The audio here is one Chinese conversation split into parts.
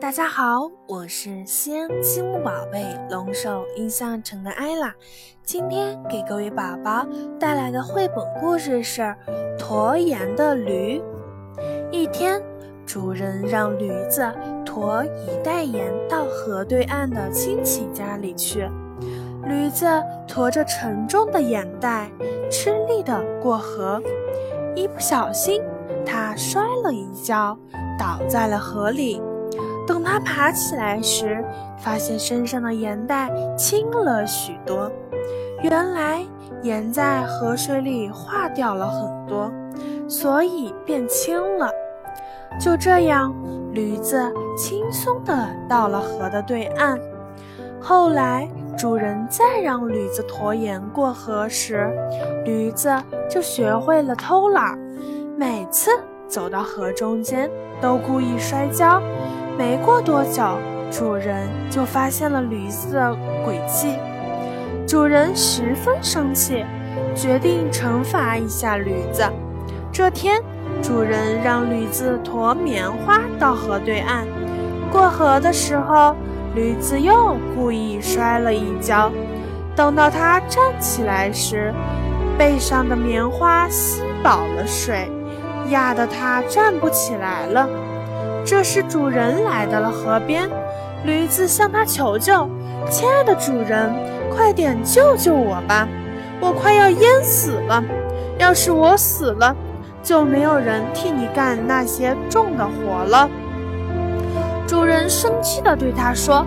大家好，我是西安积木宝贝龙首印象城的艾拉，今天给各位宝宝带来的绘本故事是《驮盐的驴》。一天，主人让驴子驮一袋盐到河对岸的亲戚家里去。驴子驮着沉重的盐袋，吃力地过河，一不小心，它摔了一跤，倒在了河里。等他爬起来时，发现身上的盐袋轻了许多。原来盐在河水里化掉了很多，所以变轻了。就这样，驴子轻松地到了河的对岸。后来，主人再让驴子驮盐过河时，驴子就学会了偷懒，每次走到河中间都故意摔跤。没过多久，主人就发现了驴子的诡计。主人十分生气，决定惩罚一下驴子。这天，主人让驴子驮棉花到河对岸。过河的时候，驴子又故意摔了一跤。等到它站起来时，背上的棉花吸饱了水，压得它站不起来了。这时，主人来到了河边，驴子向他求救：“亲爱的主人，快点救救我吧，我快要淹死了。要是我死了，就没有人替你干那些重的活了。”主人生气地对他说：“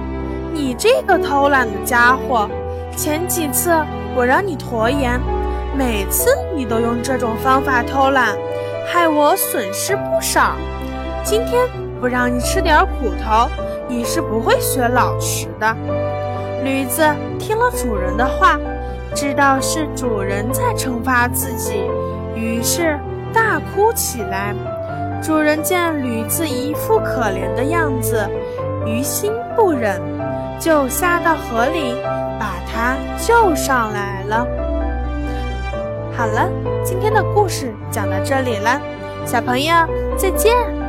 你这个偷懒的家伙，前几次我让你驮盐，每次你都用这种方法偷懒，害我损失不少。今天。”不让你吃点苦头，你是不会学老实的。驴子听了主人的话，知道是主人在惩罚自己，于是大哭起来。主人见驴子一副可怜的样子，于心不忍，就下到河里把它救上来了。好了，今天的故事讲到这里了，小朋友再见。